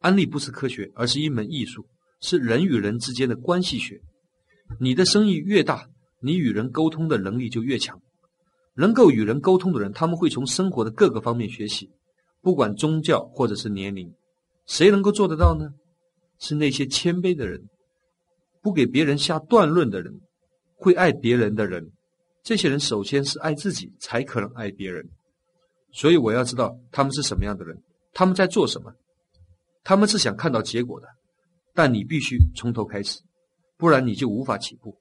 安利不是科学，而是一门艺术，是人与人之间的关系学。你的生意越大，你与人沟通的能力就越强。能够与人沟通的人，他们会从生活的各个方面学习，不管宗教或者是年龄。谁能够做得到呢？是那些谦卑的人，不给别人下断论的人，会爱别人的人。这些人首先是爱自己，才可能爱别人。所以我要知道他们是什么样的人，他们在做什么。他们是想看到结果的，但你必须从头开始，不然你就无法起步。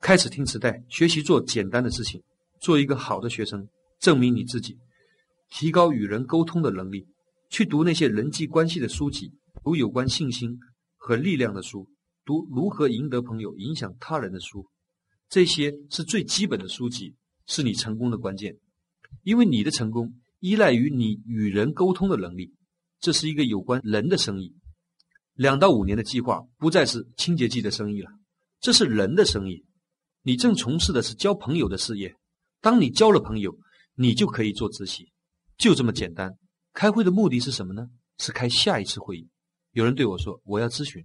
开始听磁带，学习做简单的事情，做一个好的学生，证明你自己，提高与人沟通的能力。去读那些人际关系的书籍，读有关信心和力量的书，读如何赢得朋友、影响他人的书。这些是最基本的书籍，是你成功的关键。因为你的成功依赖于你与人沟通的能力。这是一个有关人的生意。两到五年的计划不再是清洁剂的生意了，这是人的生意。你正从事的是交朋友的事业。当你交了朋友，你就可以做直系，就这么简单。开会的目的是什么呢？是开下一次会议。有人对我说：“我要咨询。”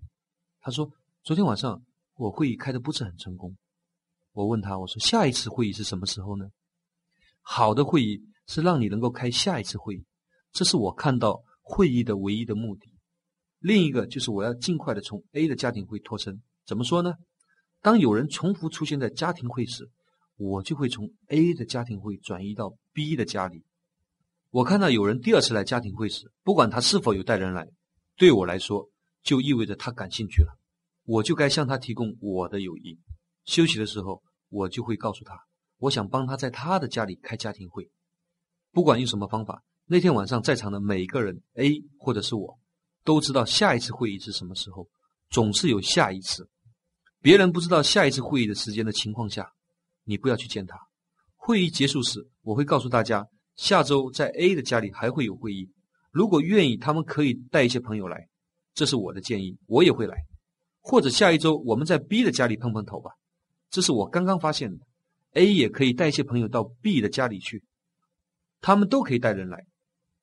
他说：“昨天晚上我会议开的不是很成功。”我问他：“我说下一次会议是什么时候呢？”好的会议是让你能够开下一次会议，这是我看到。会议的唯一的目的，另一个就是我要尽快的从 A 的家庭会脱身。怎么说呢？当有人重复出现在家庭会时，我就会从 A 的家庭会转移到 B 的家里。我看到有人第二次来家庭会时，不管他是否有带人来，对我来说就意味着他感兴趣了，我就该向他提供我的友谊。休息的时候，我就会告诉他，我想帮他在他的家里开家庭会，不管用什么方法。那天晚上在场的每一个人，A 或者是我，都知道下一次会议是什么时候。总是有下一次，别人不知道下一次会议的时间的情况下，你不要去见他。会议结束时，我会告诉大家，下周在 A 的家里还会有会议。如果愿意，他们可以带一些朋友来，这是我的建议，我也会来。或者下一周我们在 B 的家里碰碰头吧，这是我刚刚发现的。A 也可以带一些朋友到 B 的家里去，他们都可以带人来。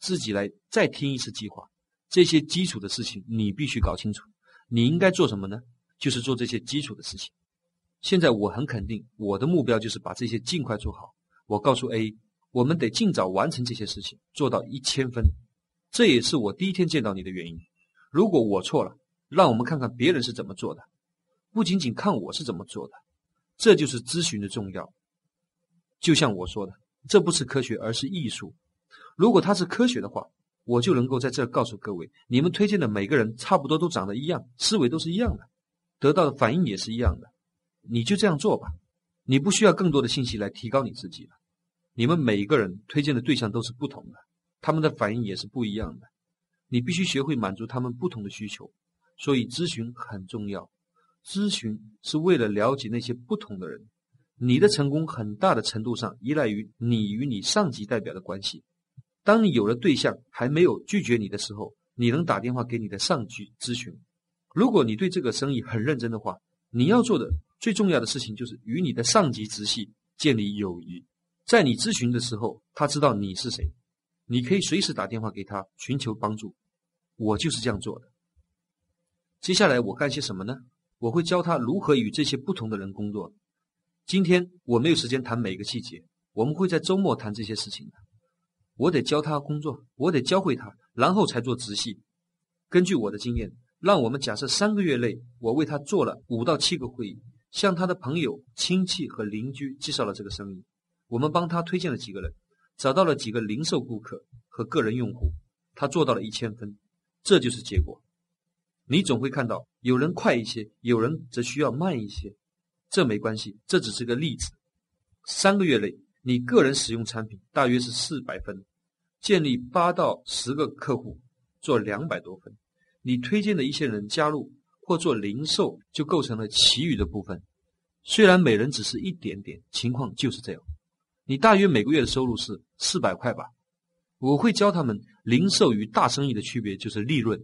自己来再听一次计划，这些基础的事情你必须搞清楚。你应该做什么呢？就是做这些基础的事情。现在我很肯定，我的目标就是把这些尽快做好。我告诉 A，我们得尽早完成这些事情，做到一千分。这也是我第一天见到你的原因。如果我错了，让我们看看别人是怎么做的，不仅仅看我是怎么做的。这就是咨询的重要。就像我说的，这不是科学，而是艺术。如果它是科学的话，我就能够在这告诉各位：你们推荐的每个人差不多都长得一样，思维都是一样的，得到的反应也是一样的。你就这样做吧，你不需要更多的信息来提高你自己了。你们每一个人推荐的对象都是不同的，他们的反应也是不一样的。你必须学会满足他们不同的需求，所以咨询很重要。咨询是为了了解那些不同的人。你的成功很大的程度上依赖于你与你上级代表的关系。当你有了对象还没有拒绝你的时候，你能打电话给你的上级咨询。如果你对这个生意很认真的话，你要做的最重要的事情就是与你的上级直系建立友谊。在你咨询的时候，他知道你是谁，你可以随时打电话给他寻求帮助。我就是这样做的。接下来我干些什么呢？我会教他如何与这些不同的人工作。今天我没有时间谈每个细节，我们会在周末谈这些事情的。我得教他工作，我得教会他，然后才做直系。根据我的经验，让我们假设三个月内，我为他做了五到七个会议，向他的朋友、亲戚和邻居介绍了这个生意。我们帮他推荐了几个人，找到了几个零售顾客和个人用户，他做到了一千分，这就是结果。你总会看到有人快一些，有人则需要慢一些，这没关系，这只是个例子。三个月内，你个人使用产品大约是四百分。建立八到十个客户，做两百多分。你推荐的一些人加入或做零售，就构成了其余的部分。虽然每人只是一点点，情况就是这样。你大约每个月的收入是四百块吧？我会教他们零售与大生意的区别，就是利润。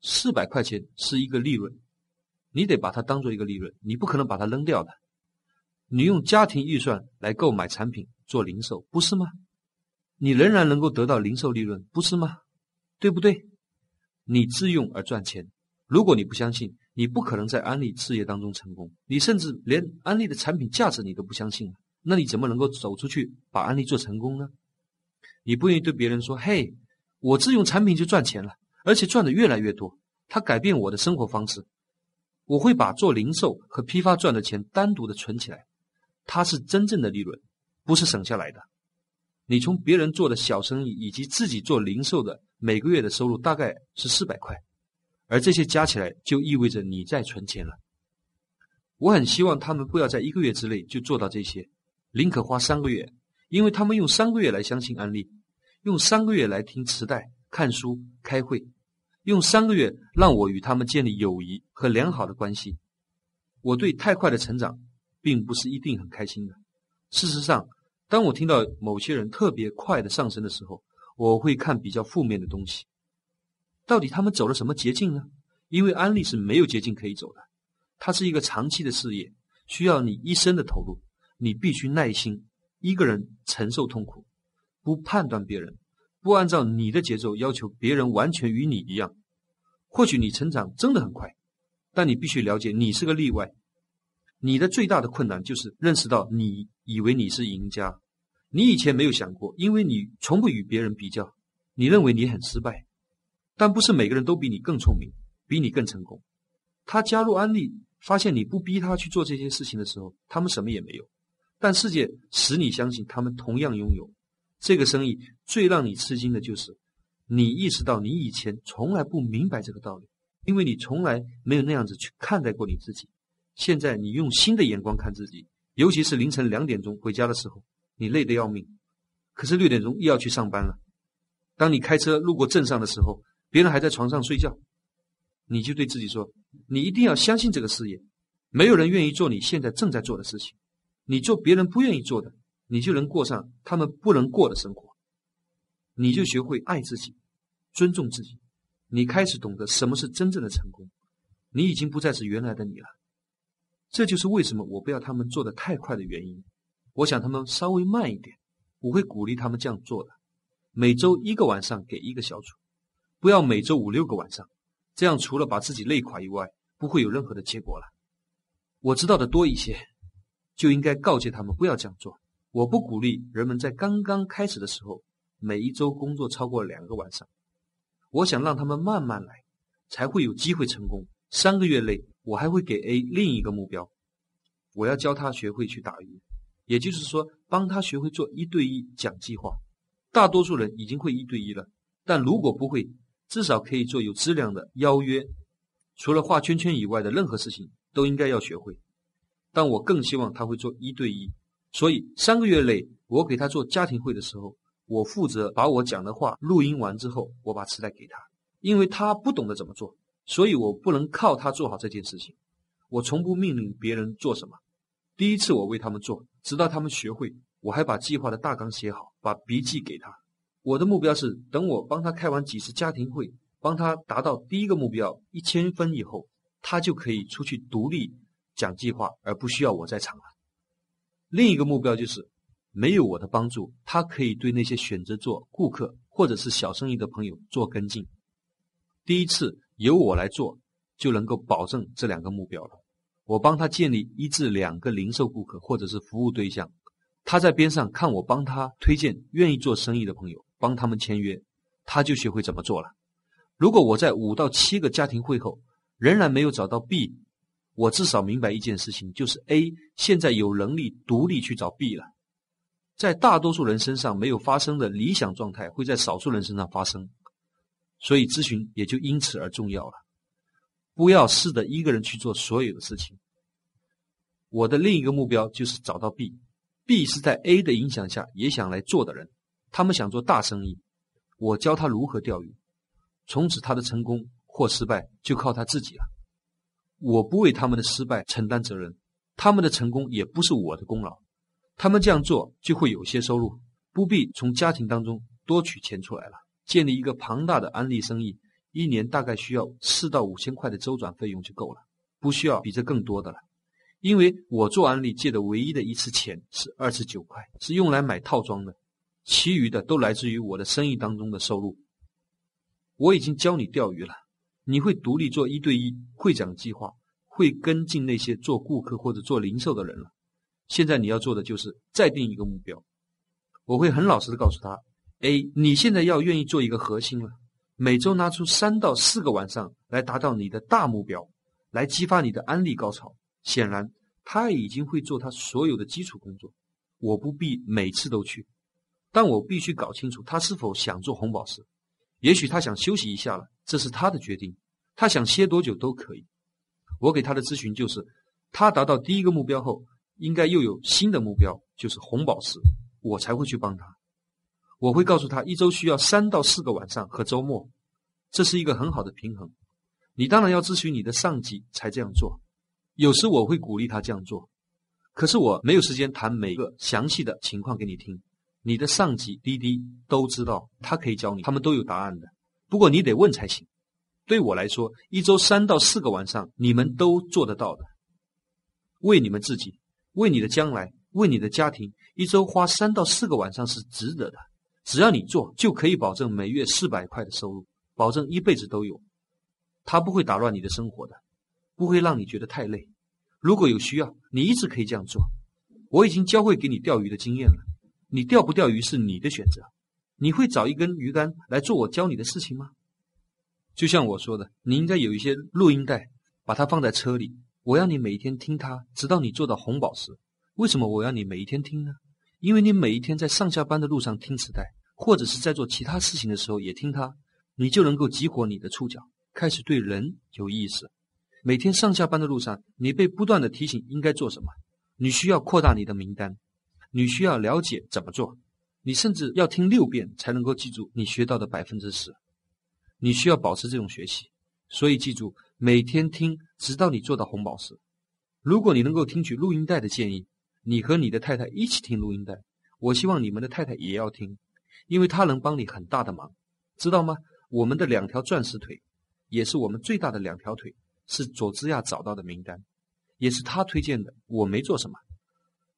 四百块钱是一个利润，你得把它当做一个利润，你不可能把它扔掉的。你用家庭预算来购买产品做零售，不是吗？你仍然能够得到零售利润，不是吗？对不对？你自用而赚钱。如果你不相信，你不可能在安利事业当中成功。你甚至连安利的产品价值你都不相信，那你怎么能够走出去把安利做成功呢？你不愿意对别人说：“嘿，我自用产品就赚钱了，而且赚的越来越多，它改变我的生活方式。我会把做零售和批发赚的钱单独的存起来，它是真正的利润，不是省下来的。你从别人做的小生意以及自己做零售的每个月的收入大概是四百块。”而这些加起来就意味着你在存钱了。我很希望他们不要在一个月之内就做到这些，宁可花三个月，因为他们用三个月来相信安利，用三个月来听磁带、看书、开会，用三个月让我与他们建立友谊和良好的关系。我对太快的成长并不是一定很开心的。事实上，当我听到某些人特别快的上升的时候，我会看比较负面的东西。到底他们走了什么捷径呢？因为安利是没有捷径可以走的，它是一个长期的事业，需要你一生的投入。你必须耐心，一个人承受痛苦，不判断别人，不按照你的节奏要求别人完全与你一样。或许你成长真的很快，但你必须了解，你是个例外。你的最大的困难就是认识到你以为你是赢家，你以前没有想过，因为你从不与别人比较，你认为你很失败。但不是每个人都比你更聪明，比你更成功。他加入安利，发现你不逼他去做这些事情的时候，他们什么也没有。但世界使你相信他们同样拥有这个生意。最让你吃惊的就是，你意识到你以前从来不明白这个道理，因为你从来没有那样子去看待过你自己。现在你用新的眼光看自己，尤其是凌晨两点钟回家的时候，你累得要命，可是六点钟又要去上班了。当你开车路过镇上的时候，别人还在床上睡觉，你就对自己说：“你一定要相信这个事业。没有人愿意做你现在正在做的事情，你做别人不愿意做的，你就能过上他们不能过的生活。你就学会爱自己，尊重自己。你开始懂得什么是真正的成功。你已经不再是原来的你了。这就是为什么我不要他们做的太快的原因。我想他们稍微慢一点，我会鼓励他们这样做的。每周一个晚上给一个小组。”不要每周五六个晚上，这样除了把自己累垮以外，不会有任何的结果了。我知道的多一些，就应该告诫他们不要这样做。我不鼓励人们在刚刚开始的时候每一周工作超过两个晚上。我想让他们慢慢来，才会有机会成功。三个月内，我还会给 A 另一个目标，我要教他学会去打鱼，也就是说，帮他学会做一对一讲计划。大多数人已经会一对一了，但如果不会，至少可以做有质量的邀约，除了画圈圈以外的任何事情都应该要学会。但我更希望他会做一对一，所以三个月内我给他做家庭会的时候，我负责把我讲的话录音完之后，我把磁带给他，因为他不懂得怎么做，所以我不能靠他做好这件事情。我从不命令别人做什么，第一次我为他们做，直到他们学会，我还把计划的大纲写好，把笔记给他。我的目标是，等我帮他开完几次家庭会，帮他达到第一个目标一千分以后，他就可以出去独立讲计划，而不需要我在场了。另一个目标就是，没有我的帮助，他可以对那些选择做顾客或者是小生意的朋友做跟进。第一次由我来做，就能够保证这两个目标了。我帮他建立一至两个零售顾客或者是服务对象，他在边上看我帮他推荐愿意做生意的朋友。帮他们签约，他就学会怎么做了。如果我在五到七个家庭会后仍然没有找到 B，我至少明白一件事情，就是 A 现在有能力独立去找 B 了。在大多数人身上没有发生的理想状态，会在少数人身上发生，所以咨询也就因此而重要了。不要试着一个人去做所有的事情。我的另一个目标就是找到 B，B 是在 A 的影响下也想来做的人。他们想做大生意，我教他如何钓鱼，从此他的成功或失败就靠他自己了。我不为他们的失败承担责任，他们的成功也不是我的功劳。他们这样做就会有些收入，不必从家庭当中多取钱出来了。建立一个庞大的安利生意，一年大概需要四到五千块的周转费用就够了，不需要比这更多的了。因为我做安利借的唯一的一次钱是二十九块，是用来买套装的。其余的都来自于我的生意当中的收入。我已经教你钓鱼了，你会独立做一对一，会讲计划，会跟进那些做顾客或者做零售的人了。现在你要做的就是再定一个目标。我会很老实的告诉他：A，你现在要愿意做一个核心了，每周拿出三到四个晚上来达到你的大目标，来激发你的安利高潮。显然，他已经会做他所有的基础工作，我不必每次都去，但我必须搞清楚他是否想做红宝石。也许他想休息一下了，这是他的决定，他想歇多久都可以。我给他的咨询就是，他达到第一个目标后，应该又有新的目标，就是红宝石。我才会去帮他，我会告诉他一周需要三到四个晚上和周末，这是一个很好的平衡。你当然要咨询你的上级才这样做，有时我会鼓励他这样做，可是我没有时间谈每个详细的情况给你听。你的上级滴滴都知道，他可以教你，他们都有答案的。不过你得问才行。对我来说，一周三到四个晚上，你们都做得到的。为你们自己，为你的将来。为你的家庭，一周花三到四个晚上是值得的。只要你做，就可以保证每月四百块的收入，保证一辈子都有。它不会打乱你的生活的，不会让你觉得太累。如果有需要，你一直可以这样做。我已经教会给你钓鱼的经验了，你钓不钓鱼是你的选择。你会找一根鱼竿来做我教你的事情吗？就像我说的，你应该有一些录音带，把它放在车里。我要你每天听它，直到你做到红宝石。为什么我要你每一天听呢？因为你每一天在上下班的路上听磁带，或者是在做其他事情的时候也听它，你就能够激活你的触角，开始对人有意思。每天上下班的路上，你被不断的提醒应该做什么，你需要扩大你的名单，你需要了解怎么做，你甚至要听六遍才能够记住你学到的百分之十。你需要保持这种学习，所以记住每天听，直到你做到红宝石。如果你能够听取录音带的建议。你和你的太太一起听录音带，我希望你们的太太也要听，因为她能帮你很大的忙，知道吗？我们的两条钻石腿，也是我们最大的两条腿，是佐治亚找到的名单，也是他推荐的。我没做什么，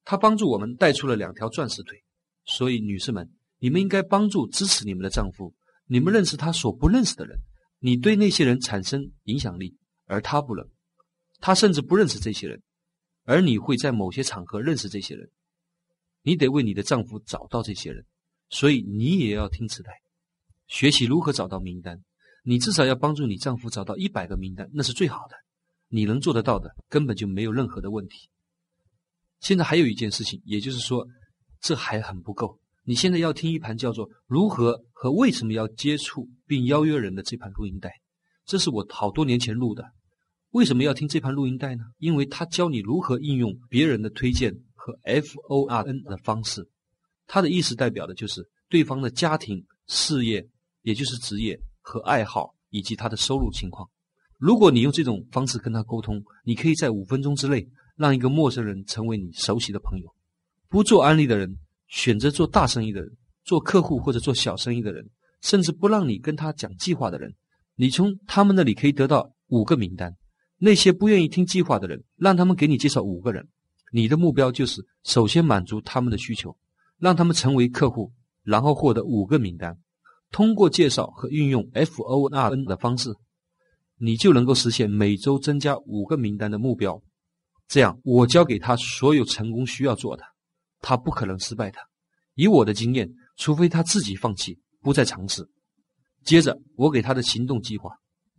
他帮助我们带出了两条钻石腿。所以，女士们，你们应该帮助支持你们的丈夫。你们认识他所不认识的人，你对那些人产生影响力，而他不能，他甚至不认识这些人。而你会在某些场合认识这些人，你得为你的丈夫找到这些人，所以你也要听磁带，学习如何找到名单。你至少要帮助你丈夫找到一百个名单，那是最好的。你能做得到的，根本就没有任何的问题。现在还有一件事情，也就是说，这还很不够。你现在要听一盘叫做《如何和为什么要接触并邀约人》的这盘录音带，这是我好多年前录的。为什么要听这盘录音带呢？因为他教你如何应用别人的推荐和 F O R N 的方式。他的意思代表的就是对方的家庭、事业，也就是职业和爱好，以及他的收入情况。如果你用这种方式跟他沟通，你可以在五分钟之内让一个陌生人成为你熟悉的朋友。不做安利的人，选择做大生意的人，做客户或者做小生意的人，甚至不让你跟他讲计划的人，你从他们那里可以得到五个名单。那些不愿意听计划的人，让他们给你介绍五个人。你的目标就是首先满足他们的需求，让他们成为客户，然后获得五个名单。通过介绍和运用 F O R N 的方式，你就能够实现每周增加五个名单的目标。这样，我教给他所有成功需要做的，他不可能失败的。以我的经验，除非他自己放弃，不再尝试。接着，我给他的行动计划，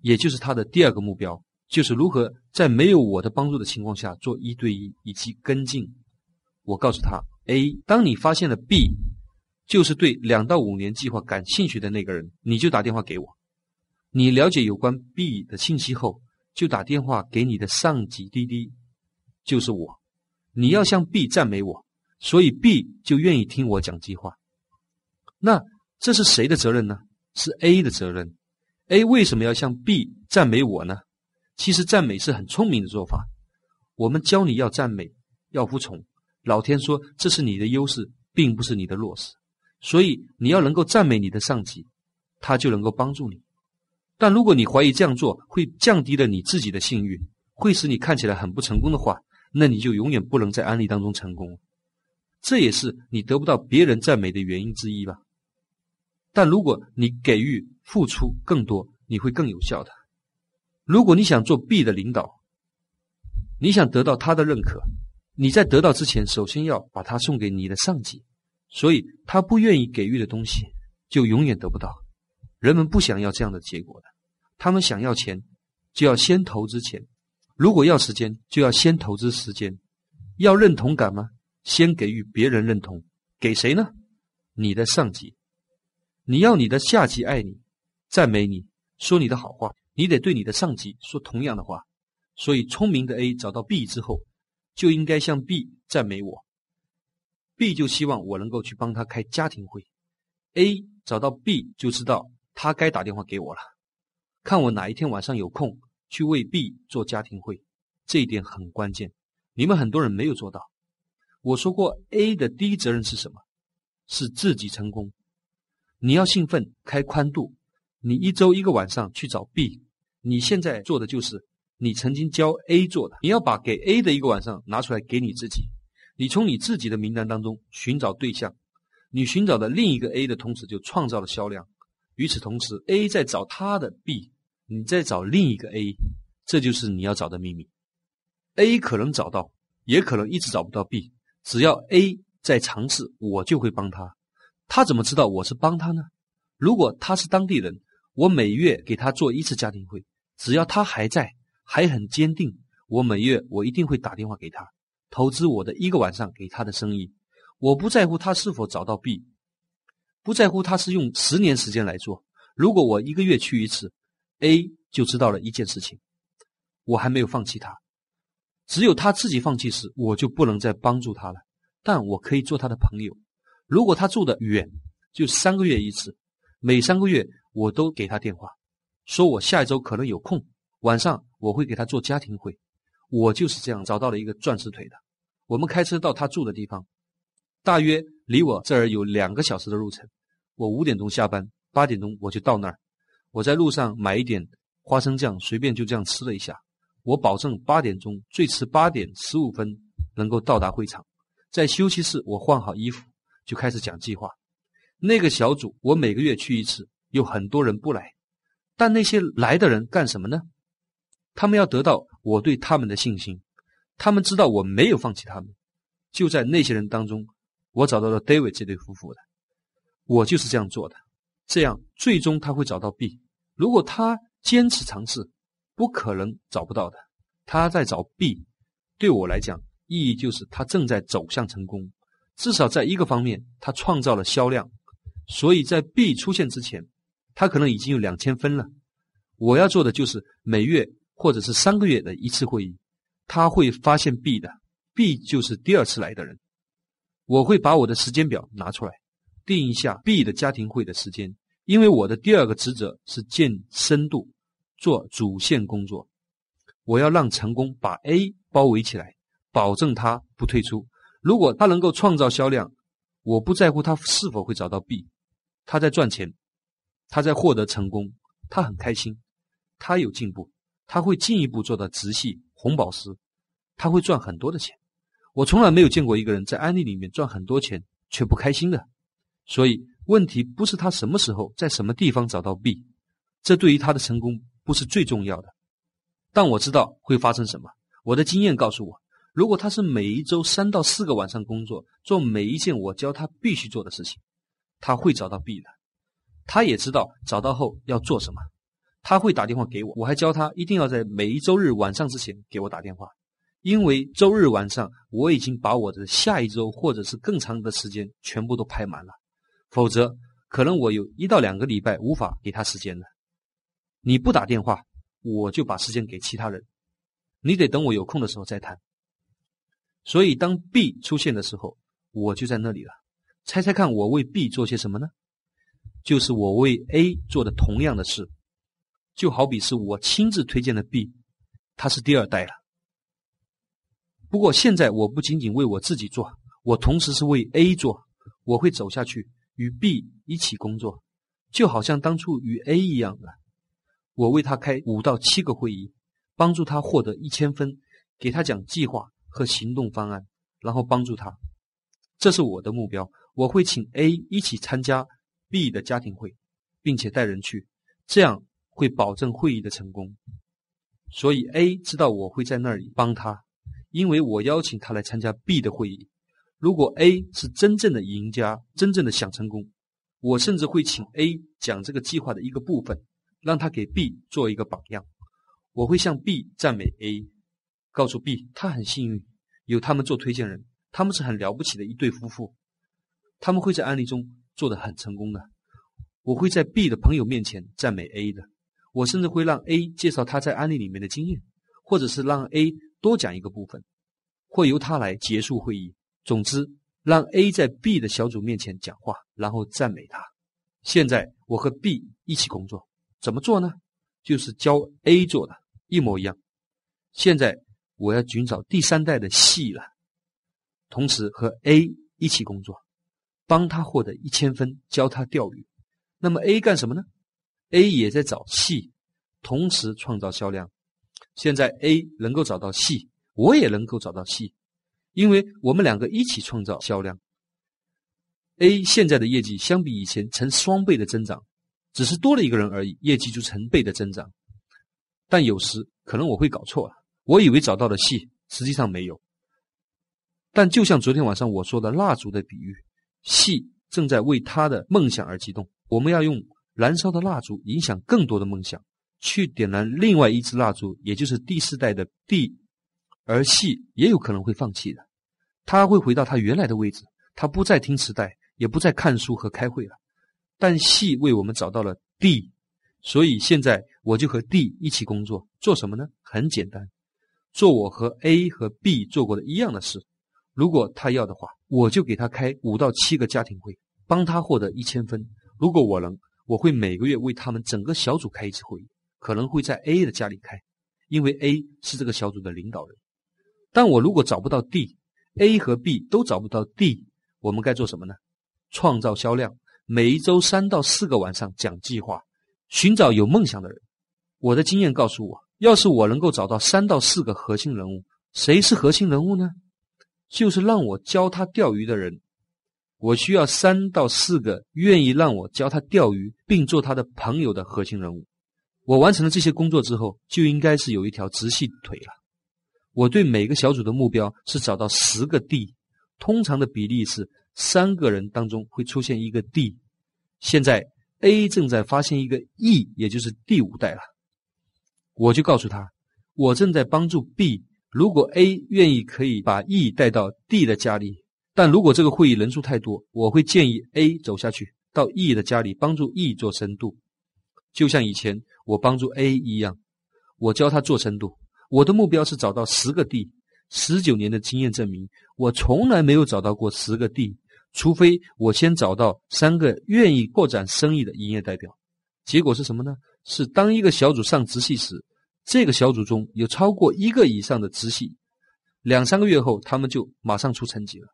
也就是他的第二个目标。就是如何在没有我的帮助的情况下做一对一以及跟进。我告诉他：A，当你发现了 B，就是对两到五年计划感兴趣的那个人，你就打电话给我。你了解有关 B 的信息后，就打电话给你的上级滴滴，就是我。你要向 B 赞美我，所以 B 就愿意听我讲计划。那这是谁的责任呢？是 A 的责任。A 为什么要向 B 赞美我呢？其实赞美是很聪明的做法。我们教你要赞美，要服从。老天说这是你的优势，并不是你的弱势。所以你要能够赞美你的上级，他就能够帮助你。但如果你怀疑这样做会降低了你自己的信誉，会使你看起来很不成功的话，那你就永远不能在安利当中成功。这也是你得不到别人赞美的原因之一吧。但如果你给予付出更多，你会更有效的。如果你想做 B 的领导，你想得到他的认可，你在得到之前，首先要把它送给你的上级。所以他不愿意给予的东西，就永远得不到。人们不想要这样的结果的，他们想要钱，就要先投资钱；如果要时间，就要先投资时间。要认同感吗？先给予别人认同，给谁呢？你的上级。你要你的下级爱你、赞美你、说你的好话，你得对你的上级说同样的话。所以，聪明的 A 找到 B 之后，就应该向 B 赞美我。B 就希望我能够去帮他开家庭会，A 找到 B 就知道他该打电话给我了，看我哪一天晚上有空去为 B 做家庭会，这一点很关键。你们很多人没有做到。我说过，A 的第一责任是什么？是自己成功。你要兴奋，开宽度。你一周一个晚上去找 B，你现在做的就是你曾经教 A 做的。你要把给 A 的一个晚上拿出来给你自己。你从你自己的名单当中寻找对象，你寻找的另一个 A 的同时就创造了销量。与此同时，A 在找他的 B，你在找另一个 A，这就是你要找的秘密。A 可能找到，也可能一直找不到 B。只要 A 在尝试，我就会帮他。他怎么知道我是帮他呢？如果他是当地人，我每月给他做一次家庭会。只要他还在，还很坚定，我每月我一定会打电话给他，投资我的一个晚上给他的生意。我不在乎他是否找到 B，不在乎他是用十年时间来做。如果我一个月去一次，A 就知道了一件事情：我还没有放弃他。只有他自己放弃时，我就不能再帮助他了。但我可以做他的朋友。如果他住的远，就三个月一次，每三个月我都给他电话，说我下一周可能有空，晚上我会给他做家庭会。我就是这样找到了一个钻石腿的。我们开车到他住的地方，大约离我这儿有两个小时的路程。我五点钟下班，八点钟我就到那儿。我在路上买一点花生酱，随便就这样吃了一下。我保证八点钟，最迟八点十五分能够到达会场。在休息室，我换好衣服就开始讲计划。那个小组我每个月去一次，有很多人不来，但那些来的人干什么呢？他们要得到我对他们的信心，他们知道我没有放弃他们。就在那些人当中，我找到了 David 这对夫妇的。我就是这样做的，这样最终他会找到 B。如果他坚持尝试。不可能找不到的，他在找 B，对我来讲意义就是他正在走向成功，至少在一个方面他创造了销量，所以在 B 出现之前，他可能已经有两千分了。我要做的就是每月或者是三个月的一次会议，他会发现 B 的，B 就是第二次来的人，我会把我的时间表拿出来，定一下 B 的家庭会的时间，因为我的第二个职责是建深度。做主线工作，我要让成功把 A 包围起来，保证他不退出。如果他能够创造销量，我不在乎他是否会找到 B。他在赚钱，他在获得成功，他很开心，他有进步，他会进一步做到直系红宝石，他会赚很多的钱。我从来没有见过一个人在安利里面赚很多钱却不开心的。所以问题不是他什么时候在什么地方找到 B，这对于他的成功。不是最重要的，但我知道会发生什么。我的经验告诉我，如果他是每一周三到四个晚上工作，做每一件我教他必须做的事情，他会找到 B 的。他也知道找到后要做什么，他会打电话给我。我还教他一定要在每一周日晚上之前给我打电话，因为周日晚上我已经把我的下一周或者是更长的时间全部都排满了，否则可能我有一到两个礼拜无法给他时间了。你不打电话，我就把时间给其他人。你得等我有空的时候再谈。所以当 B 出现的时候，我就在那里了。猜猜看，我为 B 做些什么呢？就是我为 A 做的同样的事，就好比是我亲自推荐的 B，他是第二代了。不过现在我不仅仅为我自己做，我同时是为 A 做。我会走下去与 B 一起工作，就好像当初与 A 一样的。我为他开五到七个会议，帮助他获得一千分，给他讲计划和行动方案，然后帮助他。这是我的目标。我会请 A 一起参加 B 的家庭会，并且带人去，这样会保证会议的成功。所以 A 知道我会在那里帮他，因为我邀请他来参加 B 的会议。如果 A 是真正的赢家，真正的想成功，我甚至会请 A 讲这个计划的一个部分，让他给 B 做一个榜样。我会向 B 赞美 A，告诉 B 他很幸运有他们做推荐人，他们是很了不起的一对夫妇，他们会在案例中做得很成功的。我会在 B 的朋友面前赞美 A 的，我甚至会让 A 介绍他在案例里面的经验，或者是让 A 多讲一个部分，或由他来结束会议。总之，让 A 在 B 的小组面前讲话，然后赞美他。现在我和 B 一起工作，怎么做呢？就是教 A 做的，一模一样。现在我要寻找第三代的 C 了，同时和 A 一起工作，帮他获得一千分，教他钓鱼。那么 A 干什么呢？A 也在找 C，同时创造销量。现在 A 能够找到 C，我也能够找到 C。因为我们两个一起创造销量，A 现在的业绩相比以前成双倍的增长，只是多了一个人而已，业绩就成倍的增长。但有时可能我会搞错了，我以为找到了戏，实际上没有。但就像昨天晚上我说的蜡烛的比喻，戏正在为他的梦想而激动。我们要用燃烧的蜡烛影响更多的梦想，去点燃另外一支蜡烛，也就是第四代的 D，而戏也有可能会放弃的。他会回到他原来的位置，他不再听磁带，也不再看书和开会了。但系为我们找到了 D，所以现在我就和 D 一起工作，做什么呢？很简单，做我和 A 和 B 做过的一样的事。如果他要的话，我就给他开五到七个家庭会，帮他获得一千分。如果我能，我会每个月为他们整个小组开一次会议，可能会在 A 的家里开，因为 A 是这个小组的领导人。但我如果找不到 D，A 和 B 都找不到 D，我们该做什么呢？创造销量，每一周三到四个晚上讲计划，寻找有梦想的人。我的经验告诉我，要是我能够找到三到四个核心人物，谁是核心人物呢？就是让我教他钓鱼的人。我需要三到四个愿意让我教他钓鱼并做他的朋友的核心人物。我完成了这些工作之后，就应该是有一条直系腿了。我对每个小组的目标是找到十个 D，通常的比例是三个人当中会出现一个 D。现在 A 正在发现一个 E，也就是第五代了。我就告诉他，我正在帮助 B。如果 A 愿意，可以把 E 带到 D 的家里，但如果这个会议人数太多，我会建议 A 走下去到 E 的家里帮助 E 做深度，就像以前我帮助 A 一样，我教他做深度。我的目标是找到十个 D，十九年的经验证明，我从来没有找到过十个 D，除非我先找到三个愿意扩展生意的营业代表。结果是什么呢？是当一个小组上直系时，这个小组中有超过一个以上的直系，两三个月后，他们就马上出成绩了。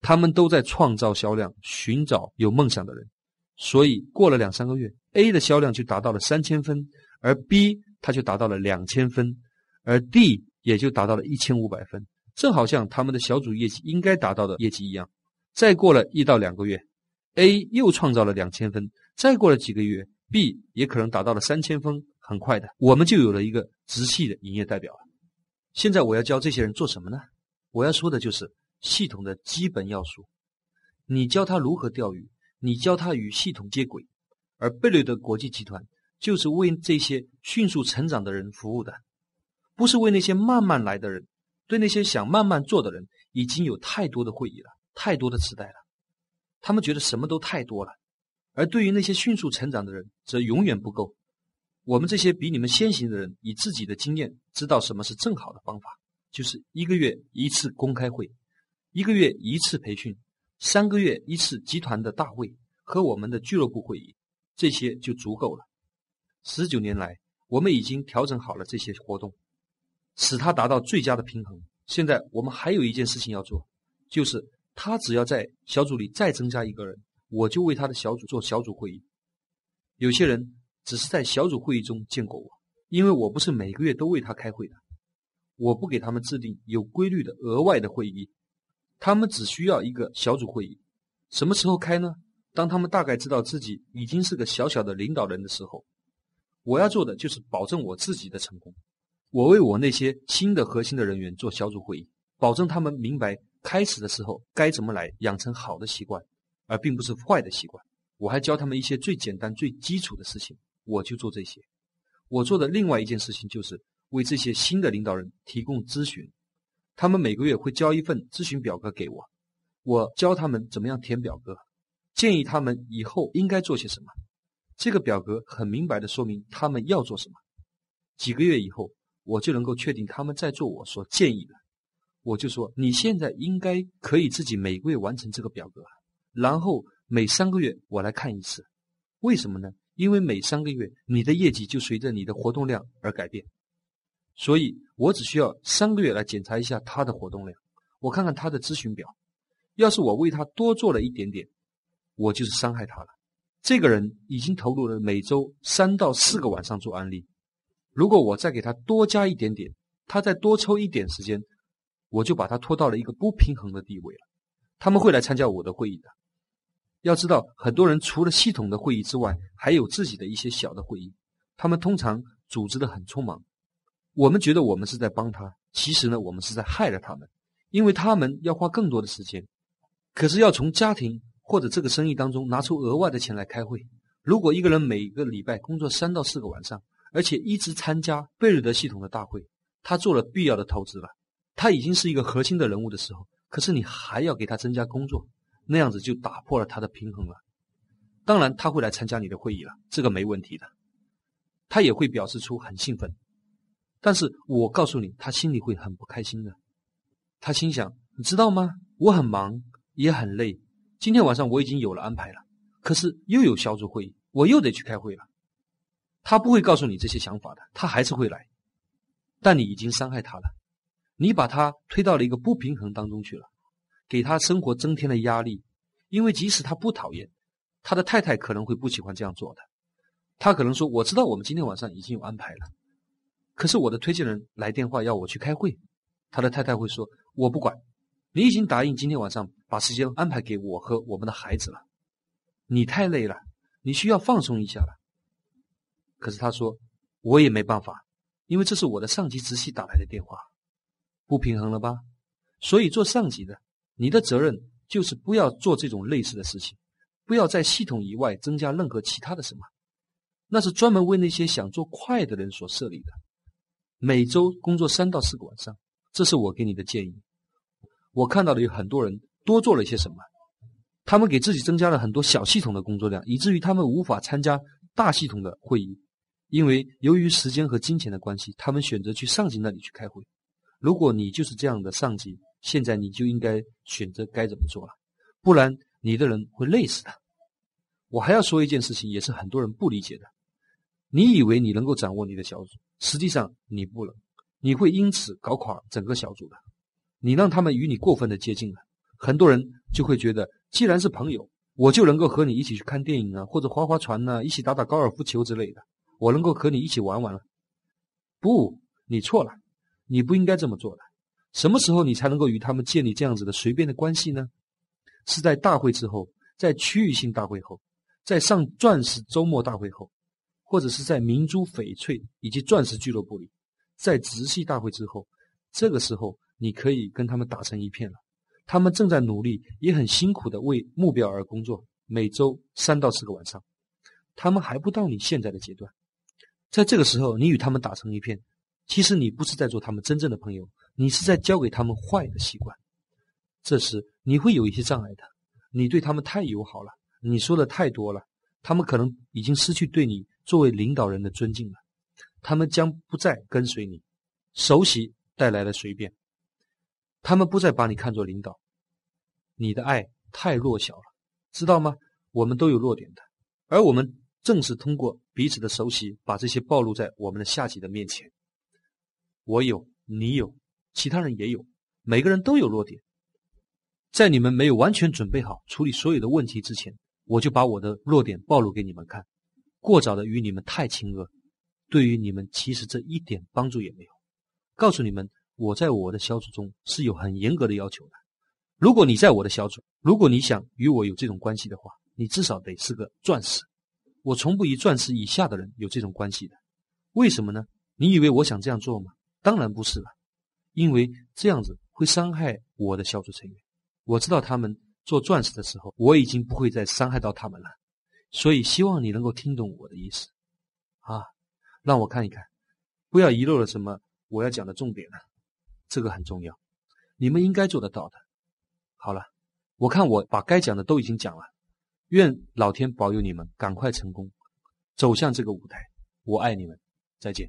他们都在创造销量，寻找有梦想的人。所以过了两三个月，A 的销量就达到了三千分，而 B 他就达到了两千分。而 D 也就达到了一千五百分，正好像他们的小组业绩应该达到的业绩一样。再过了一到两个月，A 又创造了两千分，再过了几个月，B 也可能达到了三千分。很快的，我们就有了一个直系的营业代表了。现在我要教这些人做什么呢？我要说的就是系统的基本要素。你教他如何钓鱼，你教他与系统接轨。而贝雷德国际集团就是为这些迅速成长的人服务的。不是为那些慢慢来的人，对那些想慢慢做的人，已经有太多的会议了，太多的磁带了，他们觉得什么都太多了。而对于那些迅速成长的人，则永远不够。我们这些比你们先行的人，以自己的经验知道什么是正好的方法，就是一个月一次公开会，一个月一次培训，三个月一次集团的大会和我们的俱乐部会议，这些就足够了。十九年来，我们已经调整好了这些活动。使他达到最佳的平衡。现在我们还有一件事情要做，就是他只要在小组里再增加一个人，我就为他的小组做小组会议。有些人只是在小组会议中见过我，因为我不是每个月都为他开会的，我不给他们制定有规律的额外的会议，他们只需要一个小组会议。什么时候开呢？当他们大概知道自己已经是个小小的领导人的时候，我要做的就是保证我自己的成功。我为我那些新的核心的人员做小组会议，保证他们明白开始的时候该怎么来养成好的习惯，而并不是坏的习惯。我还教他们一些最简单、最基础的事情，我就做这些。我做的另外一件事情就是为这些新的领导人提供咨询。他们每个月会交一份咨询表格给我，我教他们怎么样填表格。建议他们以后应该做些什么。这个表格很明白的说明他们要做什么。几个月以后，我就能够确定他们在做我所建议的。我就说，你现在应该可以自己每个月完成这个表格，然后每三个月我来看一次。为什么呢？因为每三个月你的业绩就随着你的活动量而改变。所以我只需要三个月来检查一下他的活动量，我看看他的咨询表。要是我为他多做了一点点。我就是伤害他了。这个人已经投入了每周三到四个晚上做安利，如果我再给他多加一点点，他再多抽一点时间，我就把他拖到了一个不平衡的地位了。他们会来参加我的会议的。要知道，很多人除了系统的会议之外，还有自己的一些小的会议。他们通常组织的很匆忙。我们觉得我们是在帮他，其实呢，我们是在害了他们，因为他们要花更多的时间。可是要从家庭。或者这个生意当中拿出额外的钱来开会。如果一个人每个礼拜工作三到四个晚上，而且一直参加贝瑞德系统的大会，他做了必要的投资了。他已经是一个核心的人物的时候，可是你还要给他增加工作，那样子就打破了他的平衡了。当然他会来参加你的会议了，这个没问题的。他也会表示出很兴奋，但是我告诉你，他心里会很不开心的。他心想：你知道吗？我很忙，也很累。今天晚上我已经有了安排了，可是又有小组会议，我又得去开会了。他不会告诉你这些想法的，他还是会来，但你已经伤害他了，你把他推到了一个不平衡当中去了，给他生活增添了压力。因为即使他不讨厌，他的太太可能会不喜欢这样做的。他可能说：“我知道我们今天晚上已经有安排了，可是我的推荐人来电话要我去开会。”他的太太会说：“我不管。”你已经答应今天晚上把时间安排给我和我们的孩子了，你太累了，你需要放松一下了。可是他说我也没办法，因为这是我的上级直系打来的电话，不平衡了吧？所以做上级的，你的责任就是不要做这种类似的事情，不要在系统以外增加任何其他的什么，那是专门为那些想做快的人所设立的。每周工作三到四个晚上，这是我给你的建议。我看到的有很多人多做了一些什么，他们给自己增加了很多小系统的工作量，以至于他们无法参加大系统的会议，因为由于时间和金钱的关系，他们选择去上级那里去开会。如果你就是这样的上级，现在你就应该选择该怎么做了，不然你的人会累死的。我还要说一件事情，也是很多人不理解的：你以为你能够掌握你的小组，实际上你不能，你会因此搞垮整个小组的。你让他们与你过分的接近了，很多人就会觉得，既然是朋友，我就能够和你一起去看电影啊，或者划划船呐，一起打打高尔夫球之类的，我能够和你一起玩玩了。不，你错了，你不应该这么做的。什么时候你才能够与他们建立这样子的随便的关系呢？是在大会之后，在区域性大会后，在上钻石周末大会后，或者是在明珠翡翠以及钻石俱乐部里，在直系大会之后，这个时候。你可以跟他们打成一片了，他们正在努力，也很辛苦的为目标而工作，每周三到四个晚上，他们还不到你现在的阶段，在这个时候，你与他们打成一片，其实你不是在做他们真正的朋友，你是在教给他们坏的习惯，这时你会有一些障碍的，你对他们太友好了，你说的太多了，他们可能已经失去对你作为领导人的尊敬了，他们将不再跟随你，熟悉带来了随便。他们不再把你看作领导，你的爱太弱小了，知道吗？我们都有弱点的，而我们正是通过彼此的熟悉，把这些暴露在我们的下级的面前。我有，你有，其他人也有，每个人都有弱点。在你们没有完全准备好处理所有的问题之前，我就把我的弱点暴露给你们看，过早的与你们太亲热，对于你们其实这一点帮助也没有。告诉你们。我在我的小组中是有很严格的要求的。如果你在我的小组，如果你想与我有这种关系的话，你至少得是个钻石。我从不与钻石以下的人有这种关系的。为什么呢？你以为我想这样做吗？当然不是了，因为这样子会伤害我的小组成员。我知道他们做钻石的时候，我已经不会再伤害到他们了。所以希望你能够听懂我的意思，啊，让我看一看，不要遗漏了什么我要讲的重点了。这个很重要，你们应该做得到的。好了，我看我把该讲的都已经讲了。愿老天保佑你们赶快成功，走向这个舞台。我爱你们，再见。